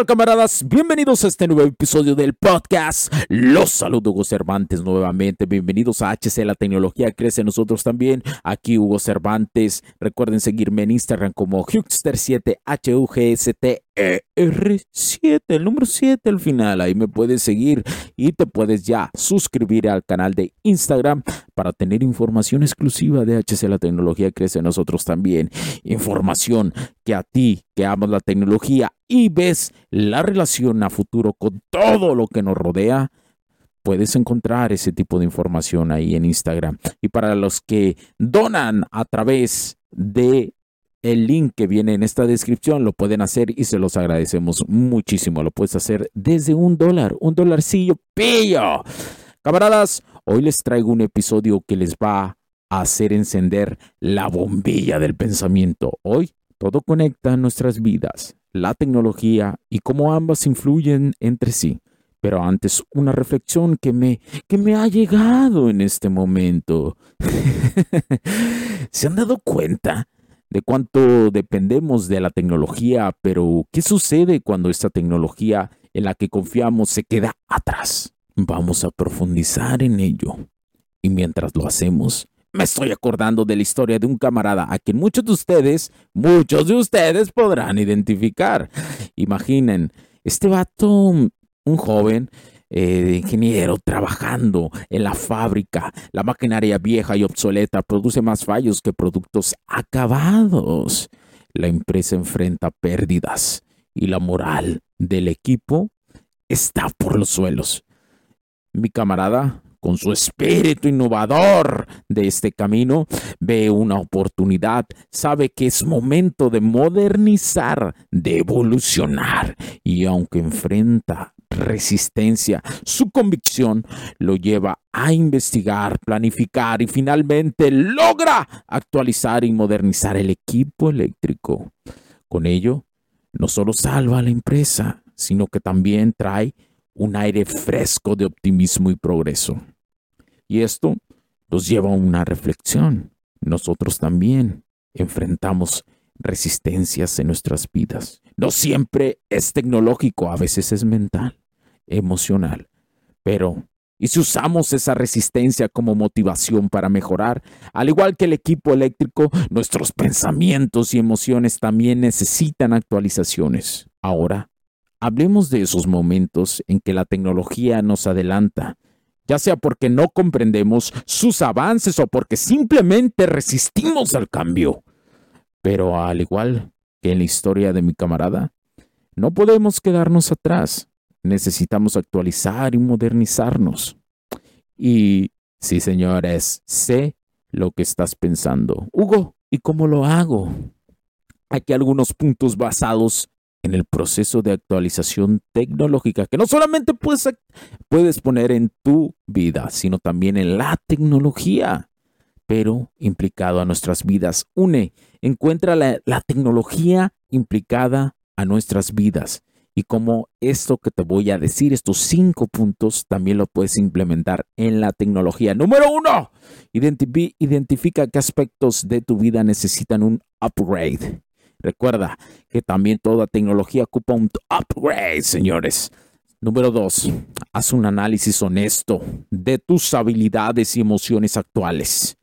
tal, camaradas? Bienvenidos a este nuevo episodio del podcast. Los saludo, Hugo Cervantes, nuevamente. Bienvenidos a HC La Tecnología Crece Nosotros también. Aquí, Hugo Cervantes. Recuerden seguirme en Instagram como Hugster7HUGST R7, el número 7 al final. Ahí me puedes seguir y te puedes ya suscribir al canal de Instagram para tener información exclusiva de HC La Tecnología Crece en Nosotros también. Información que a ti, que amas la tecnología y ves la relación a futuro con todo lo que nos rodea, puedes encontrar ese tipo de información ahí en Instagram. Y para los que donan a través de el link que viene en esta descripción, lo pueden hacer y se los agradecemos muchísimo. Lo puedes hacer desde un dólar, un dolarcillo pillo. Camaradas, hoy les traigo un episodio que les va a hacer encender la bombilla del pensamiento. Hoy todo conecta nuestras vidas la tecnología y cómo ambas influyen entre sí. Pero antes, una reflexión que me, que me ha llegado en este momento. ¿Se han dado cuenta de cuánto dependemos de la tecnología? Pero, ¿qué sucede cuando esta tecnología en la que confiamos se queda atrás? Vamos a profundizar en ello. Y mientras lo hacemos, me estoy acordando de la historia de un camarada a quien muchos de ustedes, muchos de ustedes podrán identificar. Imaginen, este vato, un joven, eh, ingeniero trabajando en la fábrica. La maquinaria vieja y obsoleta produce más fallos que productos acabados. La empresa enfrenta pérdidas y la moral del equipo está por los suelos. Mi camarada con su espíritu innovador de este camino, ve una oportunidad, sabe que es momento de modernizar, de evolucionar y aunque enfrenta resistencia, su convicción lo lleva a investigar, planificar y finalmente logra actualizar y modernizar el equipo eléctrico. Con ello, no solo salva a la empresa, sino que también trae un aire fresco de optimismo y progreso. Y esto nos lleva a una reflexión. Nosotros también enfrentamos resistencias en nuestras vidas. No siempre es tecnológico, a veces es mental, emocional. Pero, ¿y si usamos esa resistencia como motivación para mejorar? Al igual que el equipo eléctrico, nuestros pensamientos y emociones también necesitan actualizaciones. Ahora, Hablemos de esos momentos en que la tecnología nos adelanta, ya sea porque no comprendemos sus avances o porque simplemente resistimos al cambio. Pero al igual que en la historia de mi camarada, no podemos quedarnos atrás. Necesitamos actualizar y modernizarnos. Y sí, señores, sé lo que estás pensando. Hugo, ¿y cómo lo hago? Aquí algunos puntos basados en el proceso de actualización tecnológica que no solamente puedes, puedes poner en tu vida, sino también en la tecnología, pero implicado a nuestras vidas. Une, encuentra la, la tecnología implicada a nuestras vidas y como esto que te voy a decir, estos cinco puntos, también lo puedes implementar en la tecnología. Número uno, identifica qué aspectos de tu vida necesitan un upgrade. Recuerda que también toda tecnología ocupa un upgrade, señores. Número dos, haz un análisis honesto de tus habilidades y emociones actuales.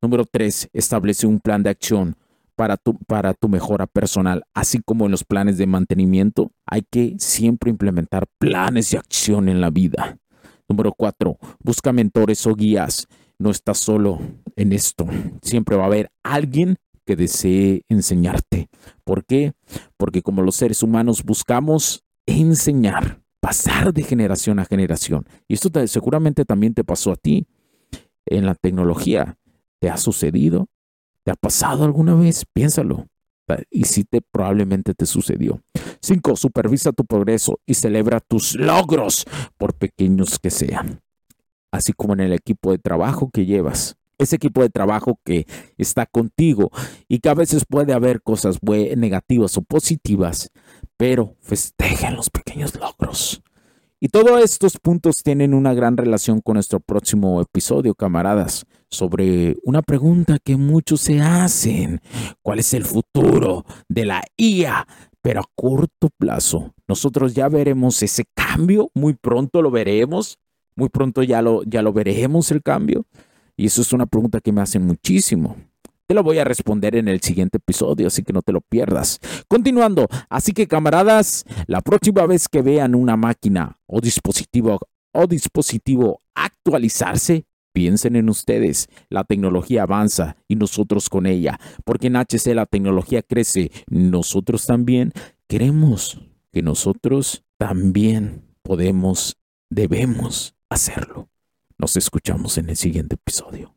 Número tres, establece un plan de acción para tu, para tu mejora personal, así como en los planes de mantenimiento. Hay que siempre implementar planes de acción en la vida. Número cuatro, busca mentores o guías. No estás solo. en esto. Siempre va a haber alguien que desee enseñarte. ¿Por qué? Porque como los seres humanos buscamos enseñar, pasar de generación a generación. Y esto seguramente también te pasó a ti en la tecnología. ¿Te ha sucedido? ¿Te ha pasado alguna vez? Piénsalo. Y si te probablemente te sucedió. Cinco, supervisa tu progreso y celebra tus logros, por pequeños que sean. Así como en el equipo de trabajo que llevas ese equipo de trabajo que está contigo y que a veces puede haber cosas negativas o positivas, pero festejen los pequeños logros. Y todos estos puntos tienen una gran relación con nuestro próximo episodio, camaradas, sobre una pregunta que muchos se hacen. ¿Cuál es el futuro de la IA? Pero a corto plazo, nosotros ya veremos ese cambio, muy pronto lo veremos, muy pronto ya lo, ya lo veremos el cambio. Y eso es una pregunta que me hacen muchísimo. Te lo voy a responder en el siguiente episodio, así que no te lo pierdas. Continuando, así que camaradas, la próxima vez que vean una máquina o dispositivo o dispositivo actualizarse, piensen en ustedes. La tecnología avanza y nosotros con ella, porque en HC la tecnología crece, nosotros también queremos que nosotros también podemos, debemos hacerlo. Nos escuchamos en el siguiente episodio.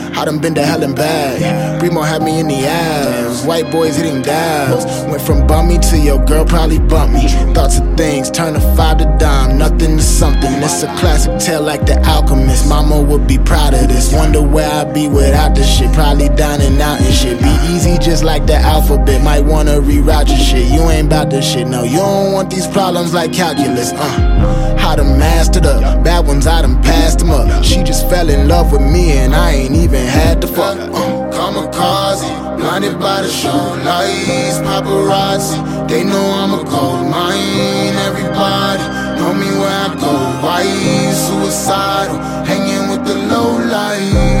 I done been to hell and back. Primo had me in the ass. White boys hitting dabs. Went from bummy to your girl probably bumped me. Thoughts of things turn a five to dime. Nothing to something. It's a classic tale like the alchemist. Mama would be proud of this. Wonder where I'd be without this shit. Probably dining out and shit. Be easy just like the alphabet. Might wanna reroute your shit. You ain't about this shit. No, you don't want these problems like calculus. Uh, how to master the bad ones, I done passed them up. She just fell in love with me and I ain't even had to fuck. Uh, kamikaze, blinded by the show lights, paparazzi. They know I'm a gold mine. Everybody know me where I go. Why suicidal, hanging with the low light.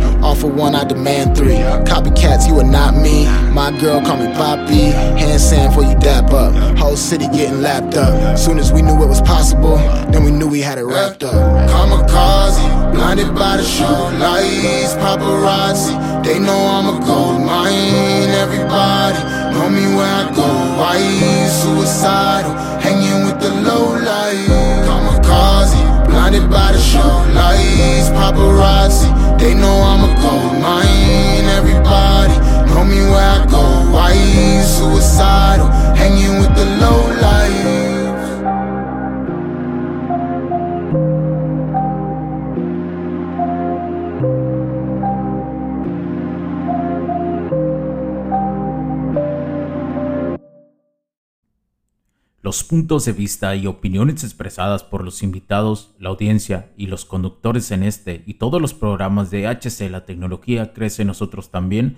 Offer one, I demand three. Copycats, you are not me. My girl call me Poppy. Hand sand for you dap up. Whole city getting lapped up. Soon as we knew it was possible, then we knew we had it wrapped up. Kamikaze, blinded by the show lights, paparazzi. They know I'm a gold mine. Everybody know me where I go. Why suicidal, hanging with the low light. Kamikaze, blinded by the show lights, paparazzi. They know I'm a suicidal, hanging with the low. Los puntos de vista y opiniones expresadas por los invitados, la audiencia y los conductores en este y todos los programas de HC La Tecnología Crece Nosotros también